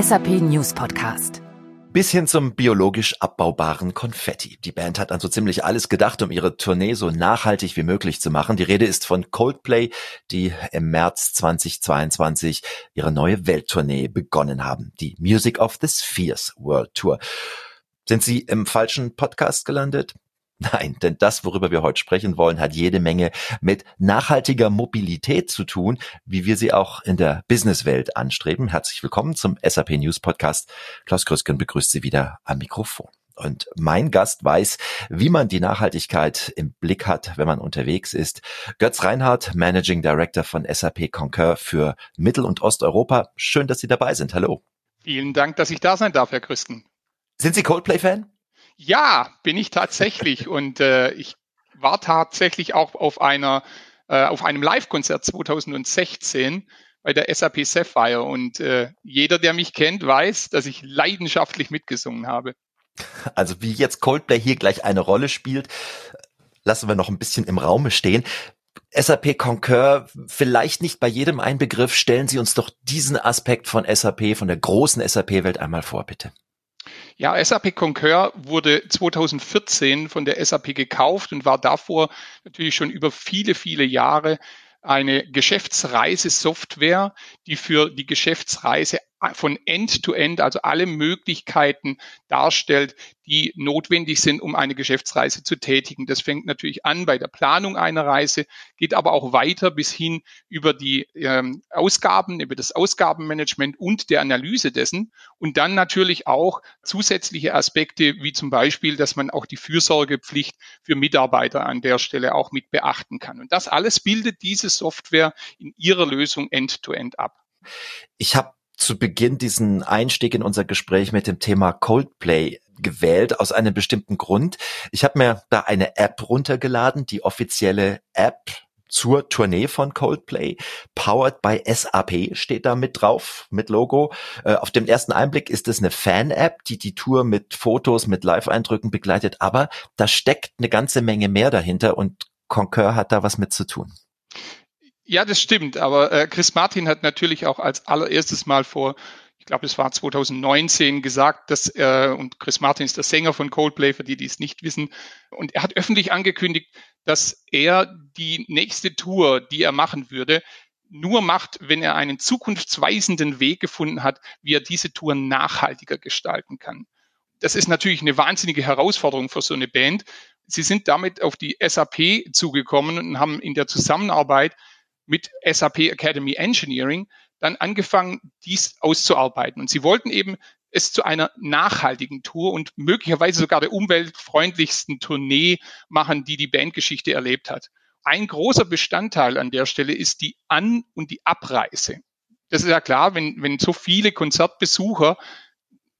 SAP News Podcast. Bis hin zum biologisch abbaubaren Konfetti. Die Band hat an so ziemlich alles gedacht, um ihre Tournee so nachhaltig wie möglich zu machen. Die Rede ist von Coldplay, die im März 2022 ihre neue Welttournee begonnen haben. Die Music of the Spheres World Tour. Sind Sie im falschen Podcast gelandet? Nein, denn das, worüber wir heute sprechen wollen, hat jede Menge mit nachhaltiger Mobilität zu tun, wie wir sie auch in der Businesswelt anstreben. Herzlich willkommen zum SAP News Podcast. Klaus Krüsken begrüßt Sie wieder am Mikrofon. Und mein Gast weiß, wie man die Nachhaltigkeit im Blick hat, wenn man unterwegs ist. Götz Reinhardt, Managing Director von SAP Concur für Mittel- und Osteuropa. Schön, dass Sie dabei sind. Hallo. Vielen Dank, dass ich da sein darf, Herr Krüsten. Sind Sie Coldplay-Fan? Ja, bin ich tatsächlich. Und äh, ich war tatsächlich auch auf einer äh, auf einem Live-Konzert 2016 bei der SAP Sapphire. Und äh, jeder, der mich kennt, weiß, dass ich leidenschaftlich mitgesungen habe. Also wie jetzt Coldplay hier gleich eine Rolle spielt, lassen wir noch ein bisschen im Raume stehen. SAP Concur, vielleicht nicht bei jedem ein Begriff, stellen Sie uns doch diesen Aspekt von SAP, von der großen SAP-Welt einmal vor, bitte. Ja, SAP Concur wurde 2014 von der SAP gekauft und war davor natürlich schon über viele, viele Jahre eine Geschäftsreisesoftware, die für die Geschäftsreise von End-to-End, -End, also alle Möglichkeiten darstellt, die notwendig sind, um eine Geschäftsreise zu tätigen. Das fängt natürlich an bei der Planung einer Reise, geht aber auch weiter bis hin über die ähm, Ausgaben, über das Ausgabenmanagement und der Analyse dessen und dann natürlich auch zusätzliche Aspekte, wie zum Beispiel, dass man auch die Fürsorgepflicht für Mitarbeiter an der Stelle auch mit beachten kann. Und das alles bildet diese Software in ihrer Lösung End-to-End -End ab. Ich habe zu Beginn diesen Einstieg in unser Gespräch mit dem Thema Coldplay gewählt aus einem bestimmten Grund. Ich habe mir da eine App runtergeladen, die offizielle App zur Tournee von Coldplay. Powered by SAP steht da mit drauf, mit Logo. Äh, auf dem ersten Einblick ist es eine Fan-App, die die Tour mit Fotos, mit Live-Eindrücken begleitet. Aber da steckt eine ganze Menge mehr dahinter und Concur hat da was mit zu tun. Ja, das stimmt. Aber äh, Chris Martin hat natürlich auch als allererstes Mal vor, ich glaube, es war 2019 gesagt, dass äh, und Chris Martin ist der Sänger von Coldplay, für die, die es nicht wissen, und er hat öffentlich angekündigt, dass er die nächste Tour, die er machen würde, nur macht, wenn er einen zukunftsweisenden Weg gefunden hat, wie er diese Tour nachhaltiger gestalten kann. Das ist natürlich eine wahnsinnige Herausforderung für so eine Band. Sie sind damit auf die SAP zugekommen und haben in der Zusammenarbeit mit SAP Academy Engineering dann angefangen, dies auszuarbeiten. Und sie wollten eben es zu einer nachhaltigen Tour und möglicherweise sogar der umweltfreundlichsten Tournee machen, die die Bandgeschichte erlebt hat. Ein großer Bestandteil an der Stelle ist die An- und die Abreise. Das ist ja klar, wenn, wenn so viele Konzertbesucher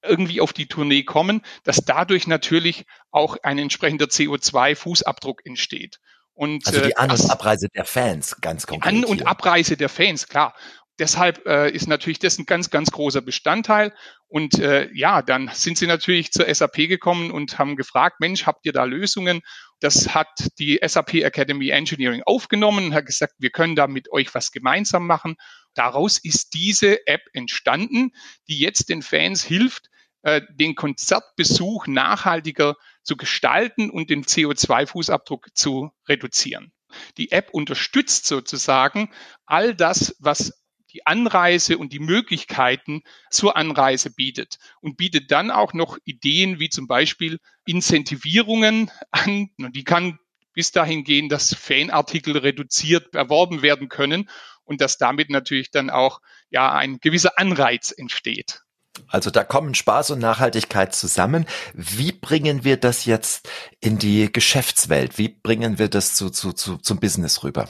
irgendwie auf die Tournee kommen, dass dadurch natürlich auch ein entsprechender CO2-Fußabdruck entsteht. Und, also die äh, An- und Abreise der Fans, ganz konkret. An- und Abreise der Fans, klar. Deshalb äh, ist natürlich das ein ganz, ganz großer Bestandteil. Und äh, ja, dann sind sie natürlich zur SAP gekommen und haben gefragt, Mensch, habt ihr da Lösungen? Das hat die SAP Academy Engineering aufgenommen und hat gesagt, wir können da mit euch was gemeinsam machen. Daraus ist diese App entstanden, die jetzt den Fans hilft, äh, den Konzertbesuch nachhaltiger zu gestalten und den CO2-Fußabdruck zu reduzieren. Die App unterstützt sozusagen all das, was die Anreise und die Möglichkeiten zur Anreise bietet und bietet dann auch noch Ideen wie zum Beispiel Incentivierungen an. Und die kann bis dahin gehen, dass Fanartikel reduziert erworben werden können und dass damit natürlich dann auch ja ein gewisser Anreiz entsteht. Also da kommen Spaß und Nachhaltigkeit zusammen. Wie bringen wir das jetzt in die Geschäftswelt? Wie bringen wir das zu, zu, zu, zum Business rüber?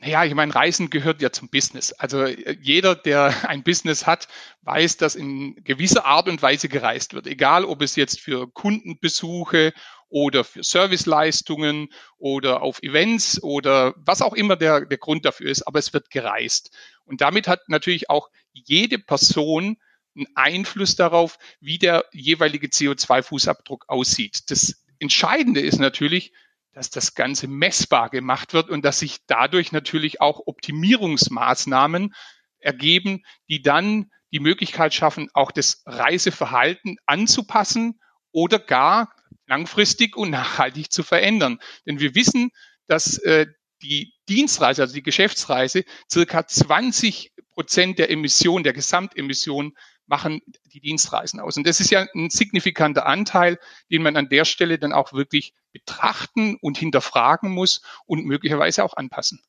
Naja, ich meine, Reisen gehört ja zum Business. Also äh, jeder, der ein Business hat, weiß, dass in gewisser Art und Weise gereist wird. Egal, ob es jetzt für Kundenbesuche oder für Serviceleistungen oder auf Events oder was auch immer der, der Grund dafür ist, aber es wird gereist. Und damit hat natürlich auch jede Person einen Einfluss darauf, wie der jeweilige CO2-Fußabdruck aussieht. Das Entscheidende ist natürlich, dass das Ganze messbar gemacht wird und dass sich dadurch natürlich auch Optimierungsmaßnahmen ergeben, die dann die Möglichkeit schaffen, auch das Reiseverhalten anzupassen oder gar langfristig und nachhaltig zu verändern. Denn wir wissen, dass äh, die Dienstreise, also die Geschäftsreise, circa 20 Prozent der Emission, der Gesamtemission machen die Dienstreisen aus. Und das ist ja ein signifikanter Anteil, den man an der Stelle dann auch wirklich betrachten und hinterfragen muss und möglicherweise auch anpassen.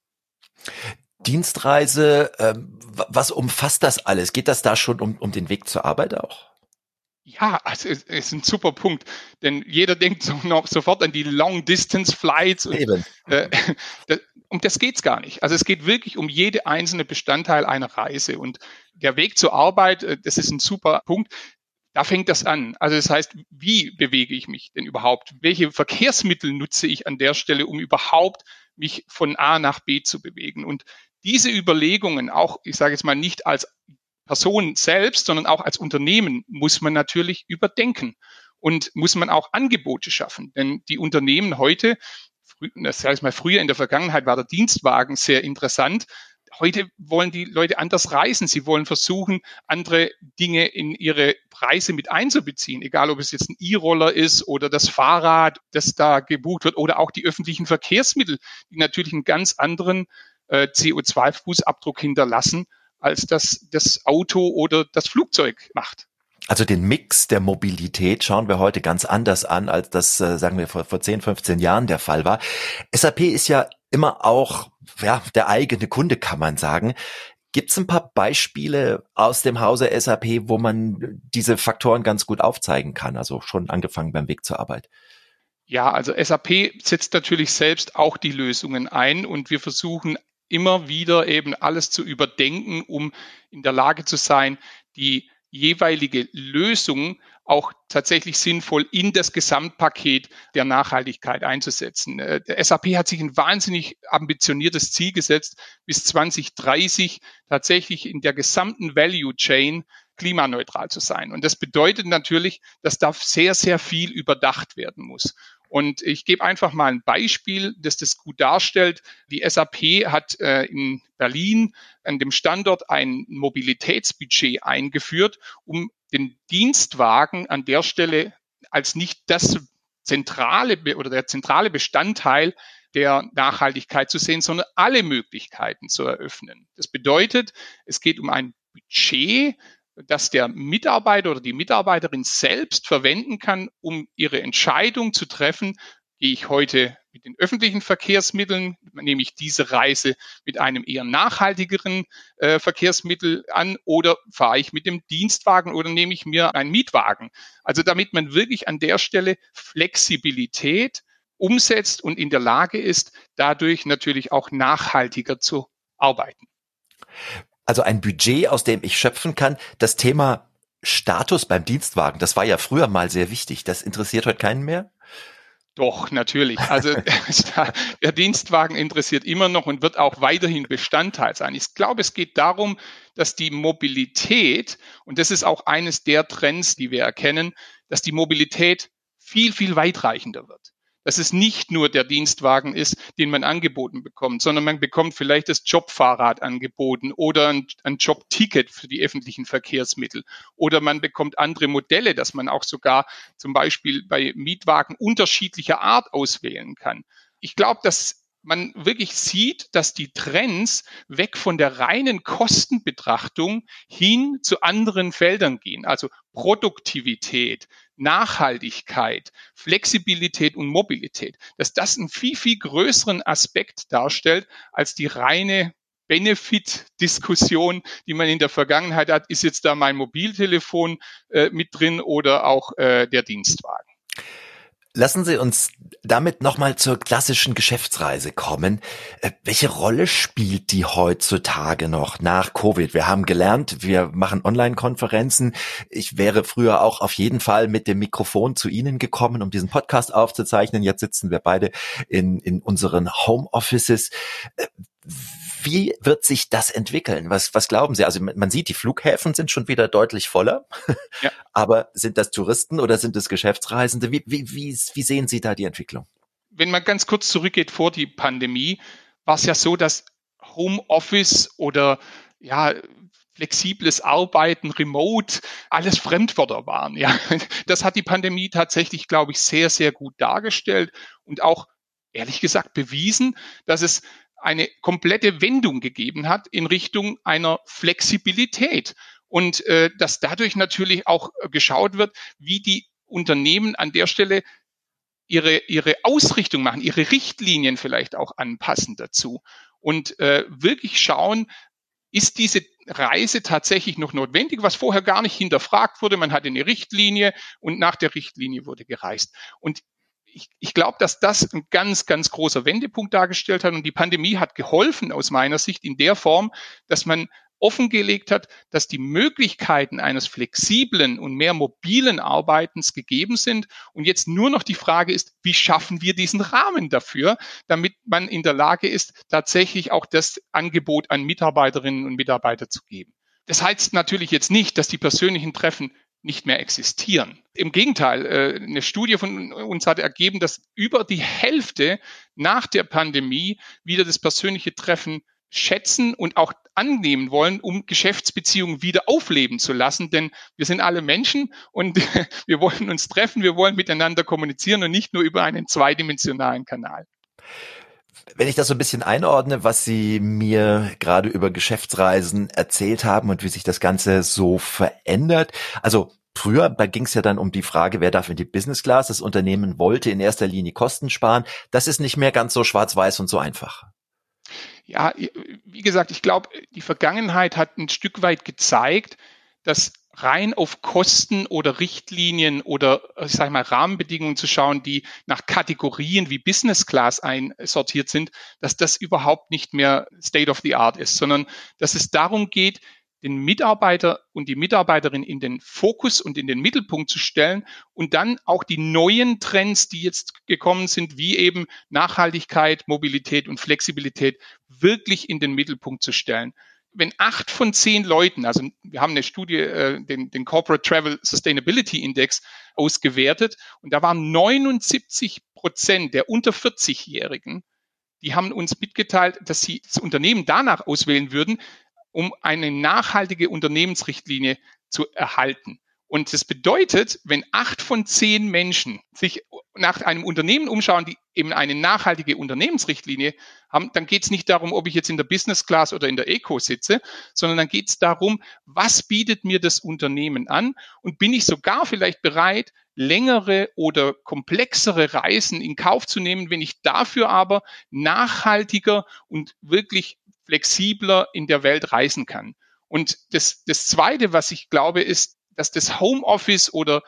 Dienstreise, ähm, was umfasst das alles? Geht das da schon um, um den Weg zur Arbeit auch? Ja, also es ist ein super Punkt, denn jeder denkt so noch sofort an die Long Distance Flights. Und. Äh, um das geht's gar nicht. Also es geht wirklich um jede einzelne Bestandteil einer Reise und der Weg zur Arbeit, äh, das ist ein super Punkt. Da fängt das an. Also das heißt, wie bewege ich mich denn überhaupt? Welche Verkehrsmittel nutze ich an der Stelle, um überhaupt mich von A nach B zu bewegen? Und diese Überlegungen, auch ich sage jetzt mal nicht als Person selbst, sondern auch als Unternehmen muss man natürlich überdenken und muss man auch Angebote schaffen. Denn die Unternehmen heute, das heißt mal früher in der Vergangenheit war der Dienstwagen sehr interessant. Heute wollen die Leute anders reisen. Sie wollen versuchen, andere Dinge in ihre Preise mit einzubeziehen. Egal, ob es jetzt ein E-Roller ist oder das Fahrrad, das da gebucht wird oder auch die öffentlichen Verkehrsmittel, die natürlich einen ganz anderen äh, CO2-Fußabdruck hinterlassen als das das Auto oder das Flugzeug macht. Also den Mix der Mobilität schauen wir heute ganz anders an, als das, äh, sagen wir, vor, vor 10, 15 Jahren der Fall war. SAP ist ja immer auch ja, der eigene Kunde, kann man sagen. Gibt es ein paar Beispiele aus dem Hause SAP, wo man diese Faktoren ganz gut aufzeigen kann? Also schon angefangen beim Weg zur Arbeit. Ja, also SAP setzt natürlich selbst auch die Lösungen ein und wir versuchen immer wieder eben alles zu überdenken, um in der Lage zu sein, die jeweilige Lösung auch tatsächlich sinnvoll in das Gesamtpaket der Nachhaltigkeit einzusetzen. Äh, der SAP hat sich ein wahnsinnig ambitioniertes Ziel gesetzt, bis 2030 tatsächlich in der gesamten Value Chain klimaneutral zu sein. Und das bedeutet natürlich, dass da sehr, sehr viel überdacht werden muss. Und ich gebe einfach mal ein Beispiel, das das gut darstellt. Die SAP hat äh, in Berlin an dem Standort ein Mobilitätsbudget eingeführt, um den Dienstwagen an der Stelle als nicht das zentrale oder der zentrale Bestandteil der Nachhaltigkeit zu sehen, sondern alle Möglichkeiten zu eröffnen. Das bedeutet, es geht um ein Budget, dass der Mitarbeiter oder die Mitarbeiterin selbst verwenden kann, um ihre Entscheidung zu treffen, gehe ich heute mit den öffentlichen Verkehrsmitteln, nehme ich diese Reise mit einem eher nachhaltigeren äh, Verkehrsmittel an oder fahre ich mit dem Dienstwagen oder nehme ich mir einen Mietwagen. Also damit man wirklich an der Stelle Flexibilität umsetzt und in der Lage ist, dadurch natürlich auch nachhaltiger zu arbeiten also ein Budget, aus dem ich schöpfen kann. Das Thema Status beim Dienstwagen, das war ja früher mal sehr wichtig. Das interessiert heute keinen mehr? Doch, natürlich. Also der Dienstwagen interessiert immer noch und wird auch weiterhin Bestandteil sein. Ich glaube, es geht darum, dass die Mobilität, und das ist auch eines der Trends, die wir erkennen, dass die Mobilität viel, viel weitreichender wird dass es nicht nur der Dienstwagen ist, den man angeboten bekommt, sondern man bekommt vielleicht das Jobfahrrad angeboten oder ein, ein Jobticket für die öffentlichen Verkehrsmittel oder man bekommt andere Modelle, dass man auch sogar zum Beispiel bei Mietwagen unterschiedlicher Art auswählen kann. Ich glaube, dass man wirklich sieht, dass die Trends weg von der reinen Kostenbetrachtung hin zu anderen Feldern gehen, also Produktivität, Nachhaltigkeit, Flexibilität und Mobilität, dass das einen viel, viel größeren Aspekt darstellt als die reine Benefit-Diskussion, die man in der Vergangenheit hat. Ist jetzt da mein Mobiltelefon äh, mit drin oder auch äh, der Dienstwagen? Lassen Sie uns damit nochmal zur klassischen Geschäftsreise kommen. Äh, welche Rolle spielt die heutzutage noch nach Covid? Wir haben gelernt, wir machen Online-Konferenzen. Ich wäre früher auch auf jeden Fall mit dem Mikrofon zu Ihnen gekommen, um diesen Podcast aufzuzeichnen. Jetzt sitzen wir beide in, in unseren Homeoffices. Wie wird sich das entwickeln? Was, was glauben Sie? Also man sieht, die Flughäfen sind schon wieder deutlich voller. Ja. Aber sind das Touristen oder sind es Geschäftsreisende? Wie, wie, wie, wie sehen Sie da die Entwicklung? Wenn man ganz kurz zurückgeht vor die Pandemie, war es ja so, dass Homeoffice oder ja, flexibles Arbeiten, Remote, alles Fremdwörter waren. Ja, das hat die Pandemie tatsächlich, glaube ich, sehr, sehr gut dargestellt und auch ehrlich gesagt bewiesen, dass es eine komplette Wendung gegeben hat in Richtung einer Flexibilität und äh, dass dadurch natürlich auch geschaut wird, wie die Unternehmen an der Stelle ihre, ihre Ausrichtung machen, ihre Richtlinien vielleicht auch anpassen dazu und äh, wirklich schauen, ist diese Reise tatsächlich noch notwendig, was vorher gar nicht hinterfragt wurde. Man hatte eine Richtlinie und nach der Richtlinie wurde gereist. Und ich, ich glaube, dass das ein ganz, ganz großer Wendepunkt dargestellt hat und die Pandemie hat geholfen aus meiner Sicht in der Form, dass man offengelegt hat, dass die Möglichkeiten eines flexiblen und mehr mobilen Arbeitens gegeben sind. Und jetzt nur noch die Frage ist, wie schaffen wir diesen Rahmen dafür, damit man in der Lage ist, tatsächlich auch das Angebot an Mitarbeiterinnen und Mitarbeiter zu geben. Das heißt natürlich jetzt nicht, dass die persönlichen Treffen nicht mehr existieren. Im Gegenteil, äh, eine Studie von uns hat ergeben, dass über die Hälfte nach der Pandemie wieder das persönliche Treffen schätzen und auch annehmen wollen, um Geschäftsbeziehungen wieder aufleben zu lassen. Denn wir sind alle Menschen und wir wollen uns treffen, wir wollen miteinander kommunizieren und nicht nur über einen zweidimensionalen Kanal. Wenn ich das so ein bisschen einordne, was Sie mir gerade über Geschäftsreisen erzählt haben und wie sich das Ganze so verändert. Also Früher, da ging es ja dann um die Frage, wer darf in die Business Class. Das Unternehmen wollte in erster Linie Kosten sparen. Das ist nicht mehr ganz so schwarz-weiß und so einfach ja, wie gesagt, ich glaube, die Vergangenheit hat ein Stück weit gezeigt, dass rein auf Kosten oder Richtlinien oder ich sage mal Rahmenbedingungen zu schauen, die nach Kategorien wie Business Class einsortiert sind, dass das überhaupt nicht mehr State of the Art ist, sondern dass es darum geht, den Mitarbeiter und die Mitarbeiterin in den Fokus und in den Mittelpunkt zu stellen und dann auch die neuen Trends, die jetzt gekommen sind, wie eben Nachhaltigkeit, Mobilität und Flexibilität, wirklich in den Mittelpunkt zu stellen. Wenn acht von zehn Leuten, also wir haben eine Studie, äh, den, den Corporate Travel Sustainability Index ausgewertet und da waren 79 Prozent der unter 40-Jährigen, die haben uns mitgeteilt, dass sie das Unternehmen danach auswählen würden, um eine nachhaltige Unternehmensrichtlinie zu erhalten. Und das bedeutet, wenn acht von zehn Menschen sich nach einem Unternehmen umschauen, die eben eine nachhaltige Unternehmensrichtlinie haben, dann geht es nicht darum, ob ich jetzt in der Business Class oder in der Eco sitze, sondern dann geht es darum, was bietet mir das Unternehmen an und bin ich sogar vielleicht bereit, längere oder komplexere Reisen in Kauf zu nehmen, wenn ich dafür aber nachhaltiger und wirklich flexibler in der Welt reisen kann. Und das, das Zweite, was ich glaube, ist, dass das Homeoffice oder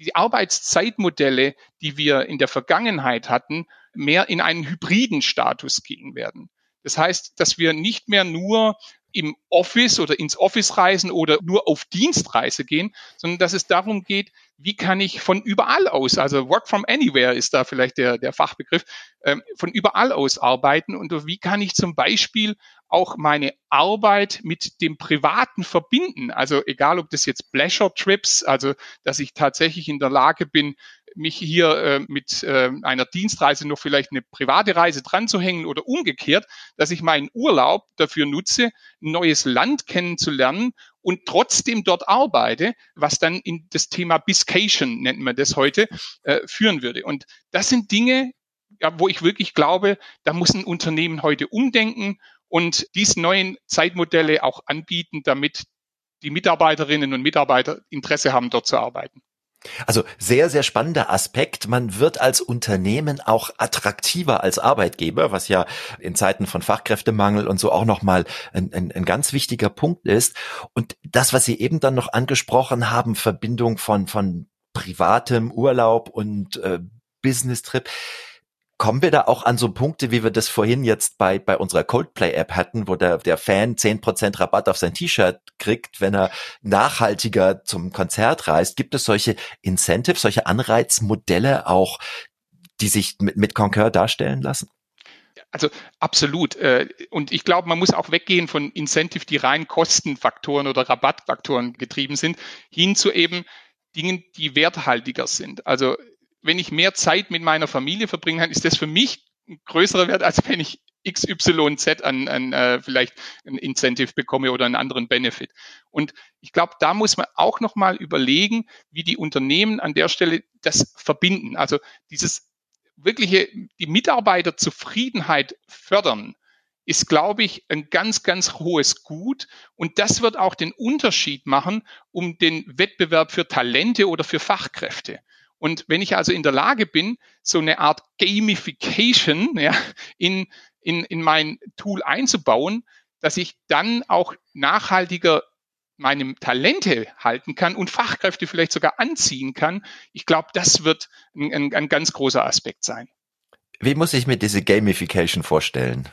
die Arbeitszeitmodelle, die wir in der Vergangenheit hatten, mehr in einen hybriden Status gehen werden. Das heißt, dass wir nicht mehr nur im Office oder ins Office reisen oder nur auf Dienstreise gehen, sondern dass es darum geht, wie kann ich von überall aus, also Work from Anywhere ist da vielleicht der, der Fachbegriff, ähm, von überall aus arbeiten und wie kann ich zum Beispiel auch meine Arbeit mit dem Privaten verbinden. Also egal, ob das jetzt Pleasure Trips, also dass ich tatsächlich in der Lage bin, mich hier äh, mit äh, einer Dienstreise noch vielleicht eine private Reise dran zu hängen oder umgekehrt, dass ich meinen Urlaub dafür nutze, ein neues Land kennenzulernen und trotzdem dort arbeite, was dann in das Thema Biscation, nennt man das heute, äh, führen würde. Und das sind Dinge, ja, wo ich wirklich glaube, da muss ein Unternehmen heute umdenken und diese neuen Zeitmodelle auch anbieten, damit die Mitarbeiterinnen und Mitarbeiter Interesse haben, dort zu arbeiten. Also sehr, sehr spannender Aspekt. Man wird als Unternehmen auch attraktiver als Arbeitgeber, was ja in Zeiten von Fachkräftemangel und so auch nochmal ein, ein, ein ganz wichtiger Punkt ist. Und das, was Sie eben dann noch angesprochen haben, Verbindung von, von privatem Urlaub und äh, Business-Trip, Kommen wir da auch an so Punkte, wie wir das vorhin jetzt bei, bei unserer Coldplay-App hatten, wo der, der Fan zehn Prozent Rabatt auf sein T-Shirt kriegt, wenn er nachhaltiger zum Konzert reist? Gibt es solche Incentives, solche Anreizmodelle auch, die sich mit, mit Concur darstellen lassen? Also absolut. Äh, und ich glaube, man muss auch weggehen von Incentive, die rein Kostenfaktoren oder Rabattfaktoren getrieben sind, hin zu eben Dingen, die werthaltiger sind. Also wenn ich mehr Zeit mit meiner Familie verbringen kann, ist das für mich ein größerer Wert, als wenn ich XYZ an, an äh, vielleicht ein Incentive bekomme oder einen anderen Benefit. Und ich glaube, da muss man auch nochmal überlegen, wie die Unternehmen an der Stelle das verbinden. Also dieses wirkliche, die Mitarbeiterzufriedenheit fördern, ist, glaube ich, ein ganz, ganz hohes Gut. Und das wird auch den Unterschied machen um den Wettbewerb für Talente oder für Fachkräfte. Und wenn ich also in der Lage bin, so eine Art Gamification ja, in, in, in mein Tool einzubauen, dass ich dann auch nachhaltiger meine Talente halten kann und Fachkräfte vielleicht sogar anziehen kann. Ich glaube, das wird ein, ein, ein ganz großer Aspekt sein. Wie muss ich mir diese Gamification vorstellen?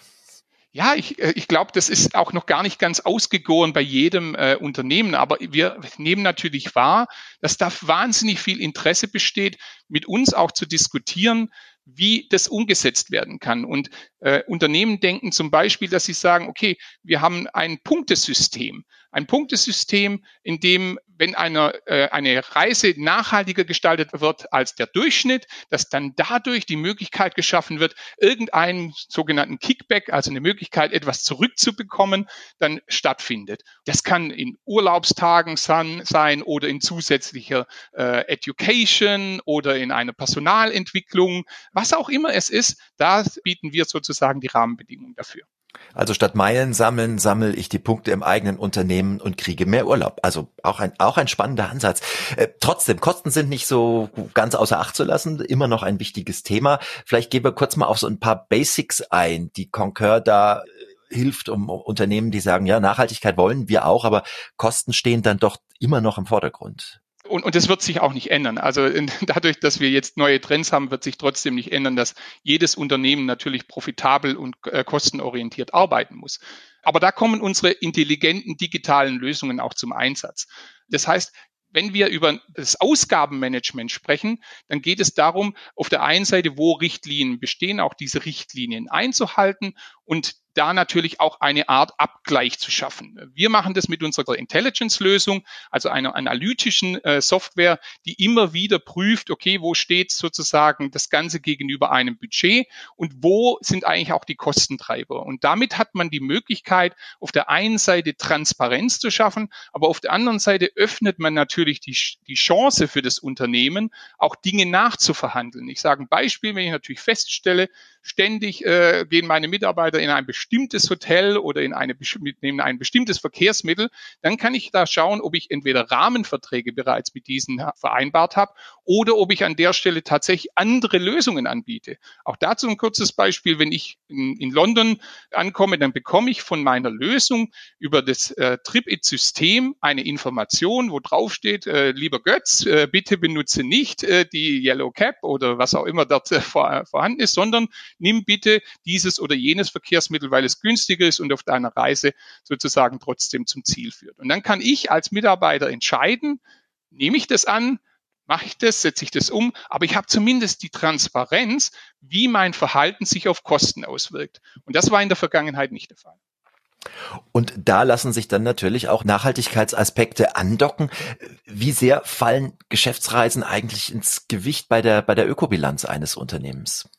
Ja, ich, äh, ich glaube, das ist auch noch gar nicht ganz ausgegoren bei jedem äh, Unternehmen, aber wir nehmen natürlich wahr, dass da wahnsinnig viel Interesse besteht, mit uns auch zu diskutieren, wie das umgesetzt werden kann. Und äh, Unternehmen denken zum Beispiel, dass sie sagen, okay, wir haben ein Punktesystem. Ein Punktesystem, in dem, wenn eine, äh, eine Reise nachhaltiger gestaltet wird als der Durchschnitt, dass dann dadurch die Möglichkeit geschaffen wird, irgendeinen sogenannten Kickback, also eine Möglichkeit, etwas zurückzubekommen, dann stattfindet. Das kann in Urlaubstagen sein, sein oder in zusätzlicher äh, Education oder in einer Personalentwicklung was auch immer es ist, da bieten wir sozusagen die Rahmenbedingungen dafür. Also statt Meilen sammeln, sammle ich die Punkte im eigenen Unternehmen und kriege mehr Urlaub. Also auch ein, auch ein spannender Ansatz. Äh, trotzdem, Kosten sind nicht so ganz außer Acht zu lassen, immer noch ein wichtiges Thema. Vielleicht gehen wir kurz mal auf so ein paar Basics ein, die Concur da äh, hilft, um Unternehmen, die sagen, ja, Nachhaltigkeit wollen wir auch, aber Kosten stehen dann doch immer noch im Vordergrund. Und, und das wird sich auch nicht ändern. Also in, dadurch, dass wir jetzt neue Trends haben, wird sich trotzdem nicht ändern, dass jedes Unternehmen natürlich profitabel und äh, kostenorientiert arbeiten muss. Aber da kommen unsere intelligenten digitalen Lösungen auch zum Einsatz. Das heißt, wenn wir über das Ausgabenmanagement sprechen, dann geht es darum, auf der einen Seite, wo Richtlinien bestehen, auch diese Richtlinien einzuhalten und da natürlich auch eine Art Abgleich zu schaffen. Wir machen das mit unserer Intelligence-Lösung, also einer analytischen äh, Software, die immer wieder prüft, okay, wo steht sozusagen das Ganze gegenüber einem Budget und wo sind eigentlich auch die Kostentreiber. Und damit hat man die Möglichkeit, auf der einen Seite Transparenz zu schaffen, aber auf der anderen Seite öffnet man natürlich die, die Chance für das Unternehmen, auch Dinge nachzuverhandeln. Ich sage ein Beispiel, wenn ich natürlich feststelle, ständig äh, gehen meine Mitarbeiter in ein bestimmtes Hotel oder in eine, nehmen ein bestimmtes Verkehrsmittel, dann kann ich da schauen, ob ich entweder Rahmenverträge bereits mit diesen vereinbart habe oder ob ich an der Stelle tatsächlich andere Lösungen anbiete. Auch dazu ein kurzes Beispiel. Wenn ich in, in London ankomme, dann bekomme ich von meiner Lösung über das äh, Trip-It-System eine Information, wo drauf steht, äh, lieber Götz, äh, bitte benutze nicht äh, die Yellow Cap oder was auch immer dort äh, vor, vorhanden ist, sondern nimm bitte dieses oder jenes Verkehrsmittel, weil es günstiger ist und auf deiner Reise sozusagen trotzdem zum Ziel führt. Und dann kann ich als Mitarbeiter entscheiden, nehme ich das an, mache ich das, setze ich das um, aber ich habe zumindest die Transparenz, wie mein Verhalten sich auf Kosten auswirkt. Und das war in der Vergangenheit nicht der Fall. Und da lassen sich dann natürlich auch Nachhaltigkeitsaspekte andocken. Wie sehr fallen Geschäftsreisen eigentlich ins Gewicht bei der, bei der Ökobilanz eines Unternehmens?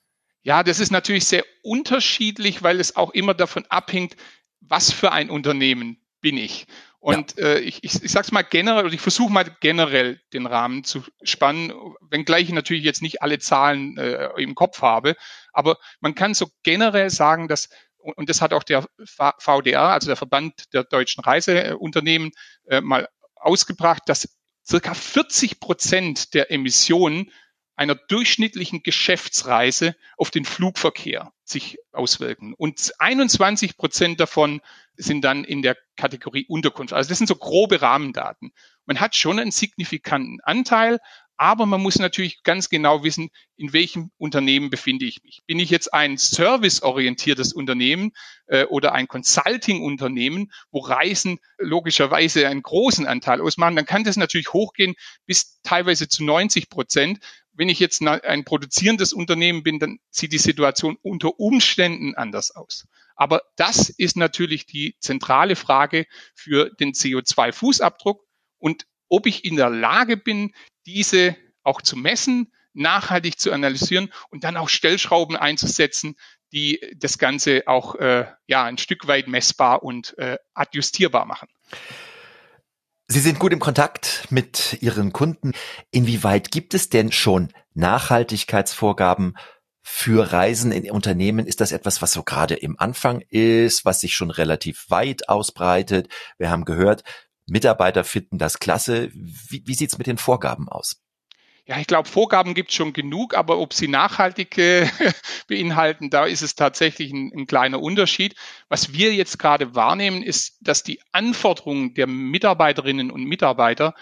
Ja, das ist natürlich sehr unterschiedlich, weil es auch immer davon abhängt, was für ein Unternehmen bin ich. Und ja. äh, ich, ich, ich sage es mal generell, oder ich versuche mal generell den Rahmen zu spannen, wenngleich ich natürlich jetzt nicht alle Zahlen äh, im Kopf habe. Aber man kann so generell sagen, dass, und das hat auch der VDR, also der Verband der deutschen Reiseunternehmen, äh, mal ausgebracht, dass circa 40 Prozent der Emissionen einer durchschnittlichen Geschäftsreise auf den Flugverkehr sich auswirken. Und 21 Prozent davon sind dann in der Kategorie Unterkunft. Also das sind so grobe Rahmendaten. Man hat schon einen signifikanten Anteil, aber man muss natürlich ganz genau wissen, in welchem Unternehmen befinde ich mich. Bin ich jetzt ein serviceorientiertes Unternehmen äh, oder ein Consulting-Unternehmen, wo Reisen logischerweise einen großen Anteil ausmachen, dann kann das natürlich hochgehen bis teilweise zu 90 Prozent. Wenn ich jetzt ein produzierendes Unternehmen bin, dann sieht die Situation unter Umständen anders aus. Aber das ist natürlich die zentrale Frage für den CO2-Fußabdruck und ob ich in der Lage bin, diese auch zu messen, nachhaltig zu analysieren und dann auch Stellschrauben einzusetzen, die das Ganze auch äh, ja ein Stück weit messbar und äh, adjustierbar machen. Sie sind gut im Kontakt mit Ihren Kunden. Inwieweit gibt es denn schon Nachhaltigkeitsvorgaben für Reisen in Unternehmen? Ist das etwas, was so gerade im Anfang ist, was sich schon relativ weit ausbreitet? Wir haben gehört, Mitarbeiter finden das klasse. Wie, wie sieht's mit den Vorgaben aus? Ja, ich glaube, Vorgaben gibt es schon genug, aber ob sie nachhaltige beinhalten, da ist es tatsächlich ein, ein, kleiner Unterschied. Was wir jetzt gerade wahrnehmen, ist, dass die Anforderungen der Mitarbeiterinnen und Mitarbeiter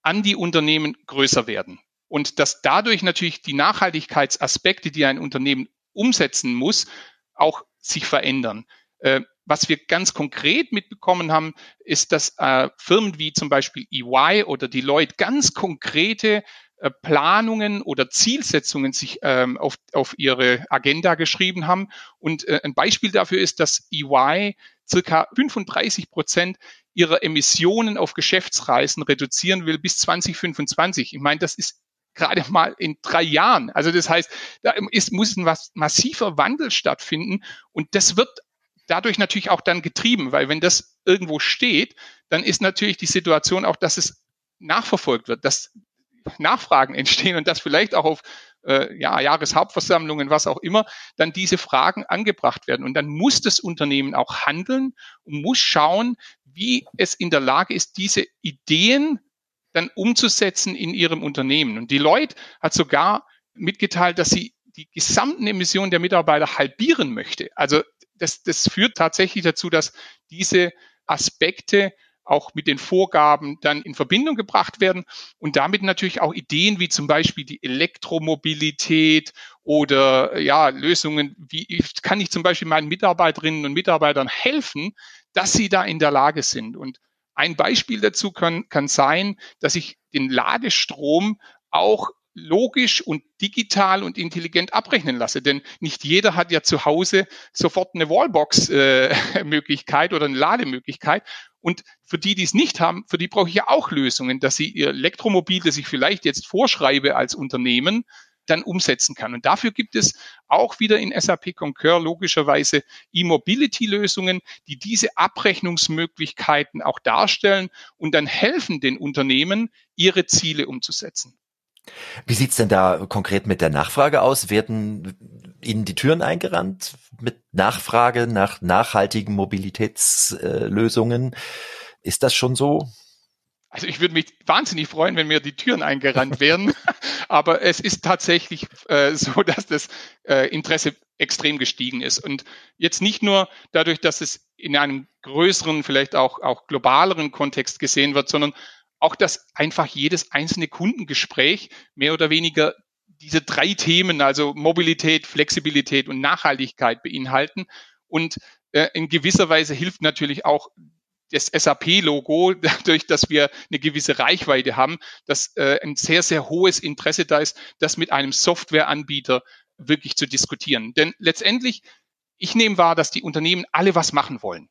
an die Unternehmen größer werden. Und dass dadurch natürlich die Nachhaltigkeitsaspekte, die ein Unternehmen umsetzen muss, auch sich verändern. Äh, was wir ganz konkret mitbekommen haben, ist, dass äh, Firmen wie zum Beispiel EY oder Deloitte ganz konkrete äh, Planungen oder Zielsetzungen sich ähm, auf, auf ihre Agenda geschrieben haben. Und äh, ein Beispiel dafür ist, dass EY circa 35 Prozent ihrer Emissionen auf Geschäftsreisen reduzieren will bis 2025. Ich meine, das ist gerade mal in drei Jahren. Also das heißt, da ist, muss ein massiver Wandel stattfinden und das wird dadurch natürlich auch dann getrieben, weil wenn das irgendwo steht, dann ist natürlich die Situation auch, dass es nachverfolgt wird, dass Nachfragen entstehen und dass vielleicht auch auf äh, ja, Jahreshauptversammlungen, was auch immer, dann diese Fragen angebracht werden. Und dann muss das Unternehmen auch handeln und muss schauen, wie es in der Lage ist, diese Ideen dann umzusetzen in ihrem Unternehmen. Und Deloitte hat sogar mitgeteilt, dass sie die gesamten Emissionen der Mitarbeiter halbieren möchte. Also das, das führt tatsächlich dazu, dass diese Aspekte auch mit den Vorgaben dann in Verbindung gebracht werden und damit natürlich auch Ideen wie zum Beispiel die Elektromobilität oder ja Lösungen, wie kann ich zum Beispiel meinen Mitarbeiterinnen und Mitarbeitern helfen, dass sie da in der Lage sind. Und ein Beispiel dazu kann, kann sein, dass ich den Ladestrom auch logisch und digital und intelligent abrechnen lasse. Denn nicht jeder hat ja zu Hause sofort eine Wallbox-Möglichkeit äh, oder eine Lademöglichkeit. Und für die, die es nicht haben, für die brauche ich ja auch Lösungen, dass sie ihr Elektromobil, das ich vielleicht jetzt vorschreibe als Unternehmen, dann umsetzen kann. Und dafür gibt es auch wieder in SAP Concur logischerweise E-Mobility-Lösungen, die diese Abrechnungsmöglichkeiten auch darstellen und dann helfen den Unternehmen, ihre Ziele umzusetzen. Wie sieht's denn da konkret mit der Nachfrage aus? Werden Ihnen die Türen eingerannt mit Nachfrage nach nachhaltigen Mobilitätslösungen? Ist das schon so? Also ich würde mich wahnsinnig freuen, wenn mir die Türen eingerannt wären. Aber es ist tatsächlich äh, so, dass das äh, Interesse extrem gestiegen ist. Und jetzt nicht nur dadurch, dass es in einem größeren, vielleicht auch, auch globaleren Kontext gesehen wird, sondern auch, dass einfach jedes einzelne Kundengespräch mehr oder weniger diese drei Themen, also Mobilität, Flexibilität und Nachhaltigkeit beinhalten. Und äh, in gewisser Weise hilft natürlich auch das SAP-Logo, dadurch, dass wir eine gewisse Reichweite haben, dass äh, ein sehr, sehr hohes Interesse da ist, das mit einem Softwareanbieter wirklich zu diskutieren. Denn letztendlich, ich nehme wahr, dass die Unternehmen alle was machen wollen.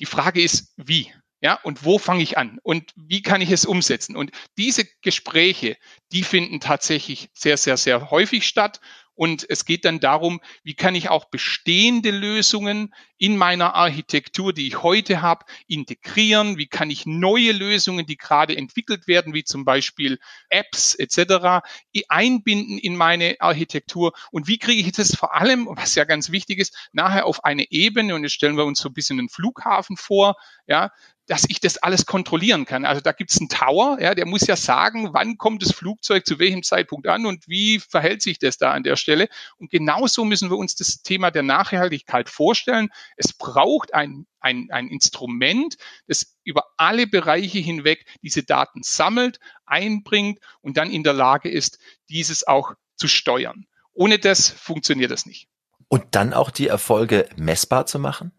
Die Frage ist, wie? Ja, und wo fange ich an? Und wie kann ich es umsetzen? Und diese Gespräche, die finden tatsächlich sehr, sehr, sehr häufig statt. Und es geht dann darum, wie kann ich auch bestehende Lösungen in meiner Architektur, die ich heute habe, integrieren? Wie kann ich neue Lösungen, die gerade entwickelt werden, wie zum Beispiel Apps etc., einbinden in meine Architektur? Und wie kriege ich das vor allem, was ja ganz wichtig ist, nachher auf eine Ebene, und jetzt stellen wir uns so ein bisschen einen Flughafen vor, ja, dass ich das alles kontrollieren kann. Also da gibt es einen Tower, ja, der muss ja sagen, wann kommt das Flugzeug zu welchem Zeitpunkt an und wie verhält sich das da an der Stelle. Und genauso müssen wir uns das Thema der Nachhaltigkeit vorstellen. Es braucht ein, ein, ein Instrument, das über alle Bereiche hinweg diese Daten sammelt, einbringt und dann in der Lage ist, dieses auch zu steuern. Ohne das funktioniert das nicht. Und dann auch die Erfolge messbar zu machen?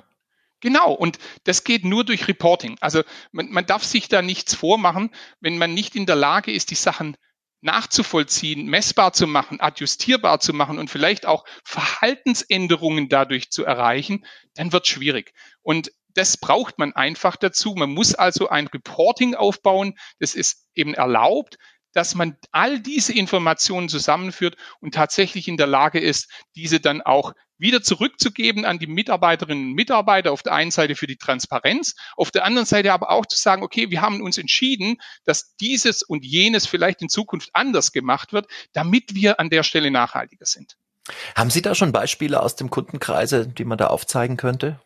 Genau, und das geht nur durch Reporting. Also man, man darf sich da nichts vormachen, wenn man nicht in der Lage ist, die Sachen nachzuvollziehen, messbar zu machen, adjustierbar zu machen und vielleicht auch Verhaltensänderungen dadurch zu erreichen, dann wird schwierig. Und das braucht man einfach dazu. Man muss also ein Reporting aufbauen. Das ist eben erlaubt, dass man all diese Informationen zusammenführt und tatsächlich in der Lage ist, diese dann auch wieder zurückzugeben an die Mitarbeiterinnen und Mitarbeiter auf der einen Seite für die Transparenz, auf der anderen Seite aber auch zu sagen, okay, wir haben uns entschieden, dass dieses und jenes vielleicht in Zukunft anders gemacht wird, damit wir an der Stelle nachhaltiger sind. Haben Sie da schon Beispiele aus dem Kundenkreise, die man da aufzeigen könnte?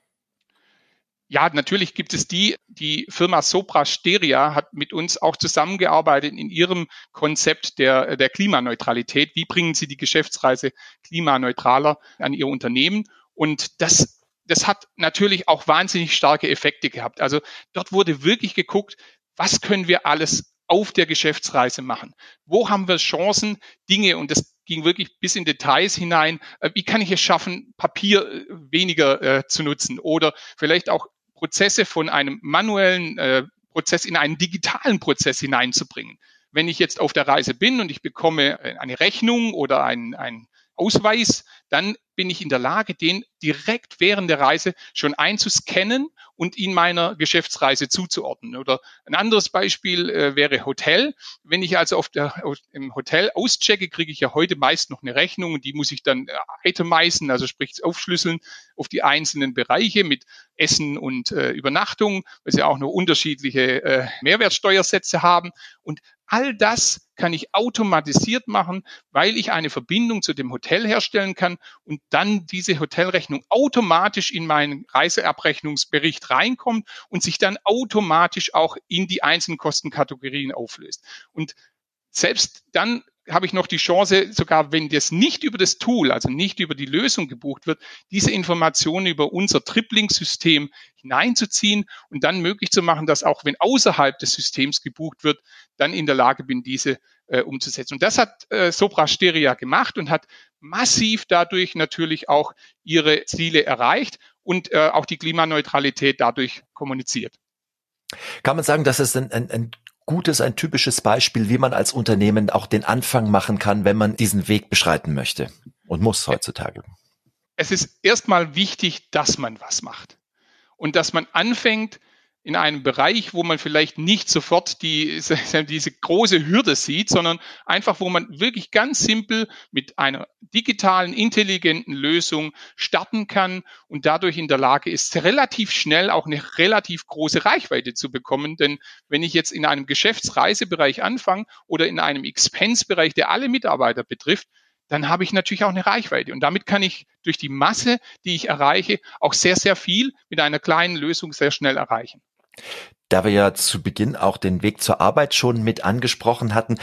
Ja, natürlich gibt es die. Die Firma Sopra Steria hat mit uns auch zusammengearbeitet in ihrem Konzept der, der Klimaneutralität. Wie bringen sie die Geschäftsreise klimaneutraler an ihr Unternehmen? Und das, das hat natürlich auch wahnsinnig starke Effekte gehabt. Also dort wurde wirklich geguckt, was können wir alles auf der Geschäftsreise machen? Wo haben wir Chancen, Dinge, und das ging wirklich bis in Details hinein. Äh, wie kann ich es schaffen, Papier äh, weniger äh, zu nutzen oder vielleicht auch Prozesse von einem manuellen äh, Prozess in einen digitalen Prozess hineinzubringen. Wenn ich jetzt auf der Reise bin und ich bekomme äh, eine Rechnung oder ein, ein Ausweis, dann bin ich in der Lage, den direkt während der Reise schon einzuscannen und ihn meiner Geschäftsreise zuzuordnen. Oder ein anderes Beispiel äh, wäre Hotel. Wenn ich also auf der, auf, im Hotel auschecke, kriege ich ja heute meist noch eine Rechnung und die muss ich dann äh, itemisen, also sprich aufschlüsseln auf die einzelnen Bereiche mit Essen und äh, Übernachtung, weil sie auch noch unterschiedliche äh, Mehrwertsteuersätze haben. Und all das kann ich automatisiert machen, weil ich eine Verbindung zu dem Hotel herstellen kann und dann diese Hotelrechnung automatisch in meinen Reiseabrechnungsbericht reinkommt und sich dann automatisch auch in die einzelnen Kostenkategorien auflöst. Und selbst dann habe ich noch die Chance, sogar wenn das nicht über das Tool, also nicht über die Lösung gebucht wird, diese Informationen über unser Tripling-System hineinzuziehen und dann möglich zu machen, dass auch wenn außerhalb des Systems gebucht wird, dann in der Lage bin, diese äh, umzusetzen. Und das hat äh, Sopra Steria gemacht und hat massiv dadurch natürlich auch ihre Ziele erreicht und äh, auch die Klimaneutralität dadurch kommuniziert. Kann man sagen, dass es ein, ein, ein gutes, ein typisches Beispiel, wie man als Unternehmen auch den Anfang machen kann, wenn man diesen Weg beschreiten möchte und muss heutzutage. Es ist erstmal wichtig, dass man was macht und dass man anfängt, in einem Bereich, wo man vielleicht nicht sofort die, diese große Hürde sieht, sondern einfach, wo man wirklich ganz simpel mit einer digitalen, intelligenten Lösung starten kann und dadurch in der Lage ist, relativ schnell auch eine relativ große Reichweite zu bekommen. Denn wenn ich jetzt in einem Geschäftsreisebereich anfange oder in einem Expense-Bereich, der alle Mitarbeiter betrifft, dann habe ich natürlich auch eine Reichweite. Und damit kann ich durch die Masse, die ich erreiche, auch sehr, sehr viel mit einer kleinen Lösung sehr schnell erreichen. Da wir ja zu Beginn auch den Weg zur Arbeit schon mit angesprochen hatten,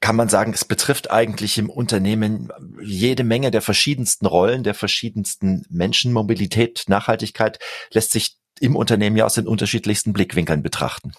kann man sagen, es betrifft eigentlich im Unternehmen jede Menge der verschiedensten Rollen, der verschiedensten Menschenmobilität, Nachhaltigkeit lässt sich im Unternehmen ja aus den unterschiedlichsten Blickwinkeln betrachten.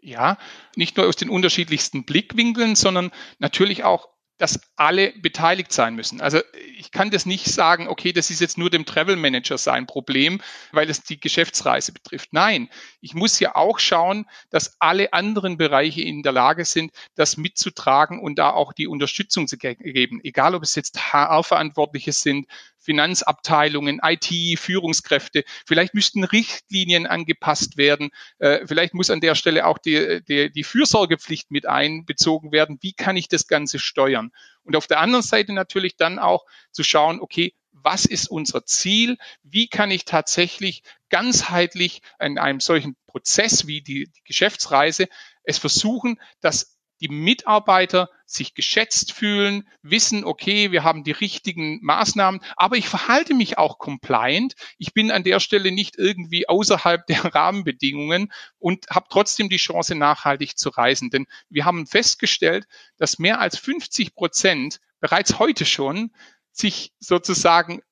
Ja, nicht nur aus den unterschiedlichsten Blickwinkeln, sondern natürlich auch dass alle beteiligt sein müssen. Also ich kann das nicht sagen, okay, das ist jetzt nur dem Travel Manager sein Problem, weil es die Geschäftsreise betrifft. Nein, ich muss ja auch schauen, dass alle anderen Bereiche in der Lage sind, das mitzutragen und da auch die Unterstützung zu geben. Egal, ob es jetzt HR-Verantwortliche sind, Finanzabteilungen, IT, Führungskräfte. Vielleicht müssten Richtlinien angepasst werden. Äh, vielleicht muss an der Stelle auch die, die, die Fürsorgepflicht mit einbezogen werden. Wie kann ich das Ganze steuern? Und auf der anderen Seite natürlich dann auch zu schauen, okay, was ist unser Ziel? Wie kann ich tatsächlich ganzheitlich in einem solchen Prozess wie die, die Geschäftsreise es versuchen, dass die Mitarbeiter sich geschätzt fühlen, wissen, okay, wir haben die richtigen Maßnahmen, aber ich verhalte mich auch compliant. Ich bin an der Stelle nicht irgendwie außerhalb der Rahmenbedingungen und habe trotzdem die Chance, nachhaltig zu reisen. Denn wir haben festgestellt, dass mehr als 50 Prozent bereits heute schon sich sozusagen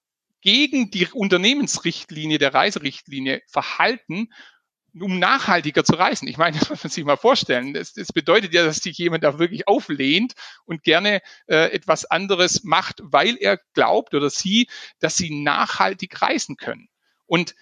gegen die Unternehmensrichtlinie der Reiserichtlinie verhalten um nachhaltiger zu reisen. Ich meine, das muss man sich mal vorstellen. Das, das bedeutet ja, dass sich jemand da wirklich auflehnt und gerne äh, etwas anderes macht, weil er glaubt oder sie, dass sie nachhaltig reisen können. Und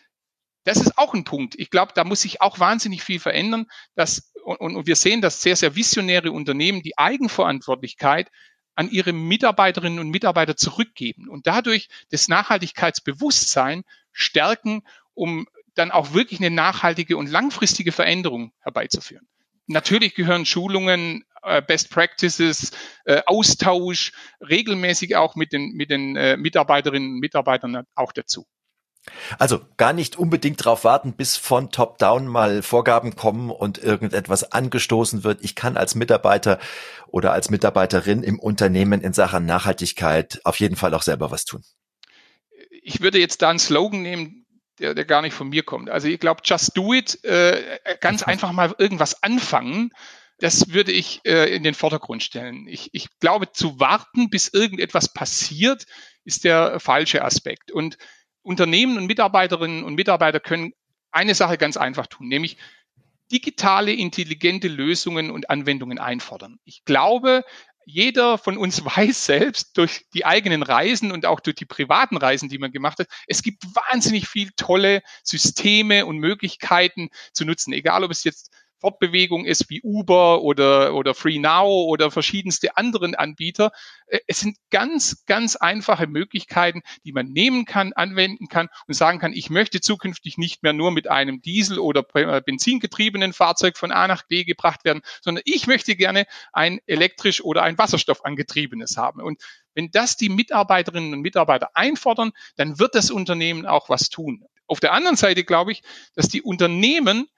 das ist auch ein Punkt. Ich glaube, da muss sich auch wahnsinnig viel verändern. Dass, und, und wir sehen, dass sehr, sehr visionäre Unternehmen die Eigenverantwortlichkeit an ihre Mitarbeiterinnen und Mitarbeiter zurückgeben und dadurch das Nachhaltigkeitsbewusstsein stärken, um dann auch wirklich eine nachhaltige und langfristige Veränderung herbeizuführen. Natürlich gehören Schulungen, äh, Best Practices, äh, Austausch regelmäßig auch mit den, mit den äh, Mitarbeiterinnen und Mitarbeitern auch dazu. Also gar nicht unbedingt darauf warten, bis von Top-Down mal Vorgaben kommen und irgendetwas angestoßen wird. Ich kann als Mitarbeiter oder als Mitarbeiterin im Unternehmen in Sachen Nachhaltigkeit auf jeden Fall auch selber was tun. Ich würde jetzt da einen Slogan nehmen, der, der gar nicht von mir kommt. Also ich glaube, just do it, äh, ganz einfach mal irgendwas anfangen. Das würde ich äh, in den Vordergrund stellen. Ich, ich glaube, zu warten, bis irgendetwas passiert, ist der falsche Aspekt. Und Unternehmen und Mitarbeiterinnen und Mitarbeiter können eine Sache ganz einfach tun, nämlich digitale, intelligente Lösungen und Anwendungen einfordern. Ich glaube, jeder von uns weiß selbst durch die eigenen Reisen und auch durch die privaten Reisen, die man gemacht hat, es gibt wahnsinnig viel tolle Systeme und Möglichkeiten zu nutzen. Egal, ob es jetzt Fortbewegung ist wie Uber oder, oder Free Now oder verschiedenste anderen Anbieter. Äh, es sind ganz, ganz einfache Möglichkeiten, die man nehmen kann, anwenden kann und sagen kann, ich möchte zukünftig nicht mehr nur mit einem Diesel- oder äh, benzingetriebenen Fahrzeug von A nach B gebracht werden, sondern ich möchte gerne ein elektrisch oder ein wasserstoffangetriebenes haben. Und wenn das die Mitarbeiterinnen und Mitarbeiter einfordern, dann wird das Unternehmen auch was tun. Auf der anderen Seite glaube ich, dass die Unternehmen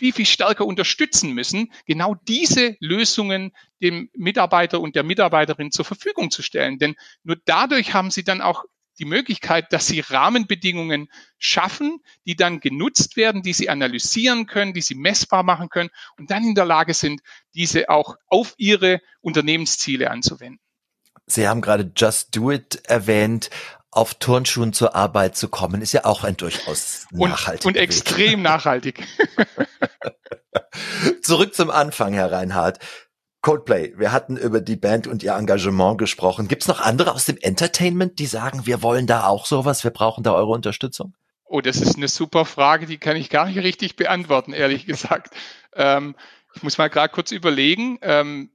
viel, viel stärker unterstützen müssen, genau diese Lösungen dem Mitarbeiter und der Mitarbeiterin zur Verfügung zu stellen. Denn nur dadurch haben sie dann auch die Möglichkeit, dass sie Rahmenbedingungen schaffen, die dann genutzt werden, die sie analysieren können, die sie messbar machen können und dann in der Lage sind, diese auch auf ihre Unternehmensziele anzuwenden. Sie haben gerade Just Do It erwähnt auf Turnschuhen zur Arbeit zu kommen, ist ja auch ein durchaus nachhaltiger Und, und extrem nachhaltig. Zurück zum Anfang, Herr Reinhardt. Coldplay, wir hatten über die Band und ihr Engagement gesprochen. Gibt es noch andere aus dem Entertainment, die sagen, wir wollen da auch sowas, wir brauchen da eure Unterstützung? Oh, das ist eine super Frage, die kann ich gar nicht richtig beantworten, ehrlich gesagt. ähm, ich muss mal gerade kurz überlegen. Ähm,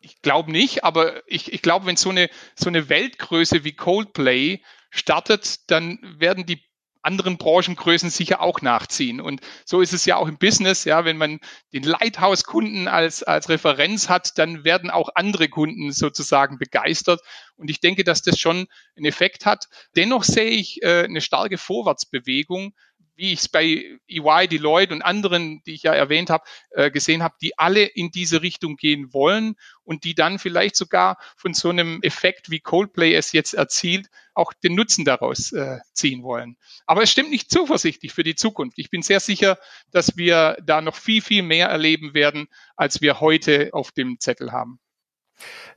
ich glaube nicht, aber ich, ich glaube, wenn so eine, so eine Weltgröße wie Coldplay startet, dann werden die anderen Branchengrößen sicher auch nachziehen. Und so ist es ja auch im Business, ja, wenn man den Lighthouse-Kunden als, als Referenz hat, dann werden auch andere Kunden sozusagen begeistert. Und ich denke, dass das schon einen Effekt hat. Dennoch sehe ich äh, eine starke Vorwärtsbewegung wie ich es bei EY, Deloitte und anderen, die ich ja erwähnt habe, äh, gesehen habe, die alle in diese Richtung gehen wollen und die dann vielleicht sogar von so einem Effekt, wie Coldplay es jetzt erzielt, auch den Nutzen daraus äh, ziehen wollen. Aber es stimmt nicht zuversichtlich für die Zukunft. Ich bin sehr sicher, dass wir da noch viel, viel mehr erleben werden, als wir heute auf dem Zettel haben.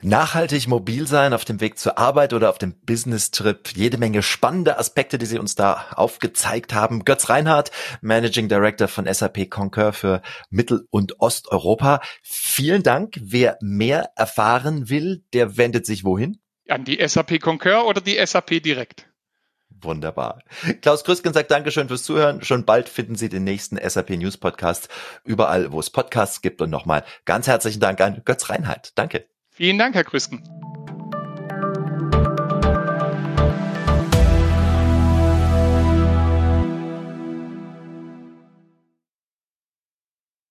Nachhaltig mobil sein auf dem Weg zur Arbeit oder auf dem Business-Trip. Jede Menge spannende Aspekte, die Sie uns da aufgezeigt haben. Götz Reinhardt, Managing Director von SAP Concur für Mittel- und Osteuropa. Vielen Dank. Wer mehr erfahren will, der wendet sich wohin? An die SAP Concur oder die SAP direkt? Wunderbar. Klaus Krüsken sagt Dankeschön fürs Zuhören. Schon bald finden Sie den nächsten SAP News Podcast überall, wo es Podcasts gibt. Und nochmal ganz herzlichen Dank an Götz Reinhardt. Danke. Vielen Dank, Herr Krüsken.